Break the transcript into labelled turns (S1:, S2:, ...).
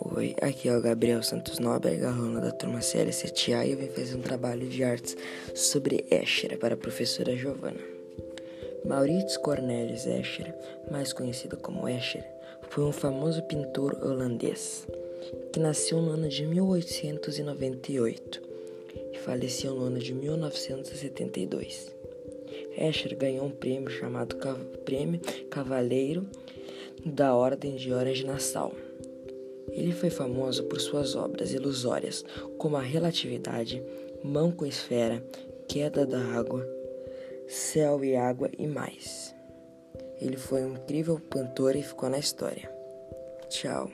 S1: Oi, aqui é o Gabriel Santos Nóbrega, aluno da turma CL7A e eu vim fazer um trabalho de artes sobre Escher para a professora Giovana. Maurits Cornelis Escher, mais conhecido como Escher, foi um famoso pintor holandês que nasceu no ano de 1898 e faleceu no ano de 1972. Escher ganhou um prêmio chamado Prêmio Cavaleiro da Ordem de Orange Nassau. Ele foi famoso por suas obras ilusórias, como a relatividade, mão com esfera, queda da água, céu e água e mais. Ele foi um incrível cantor e ficou na história. Tchau.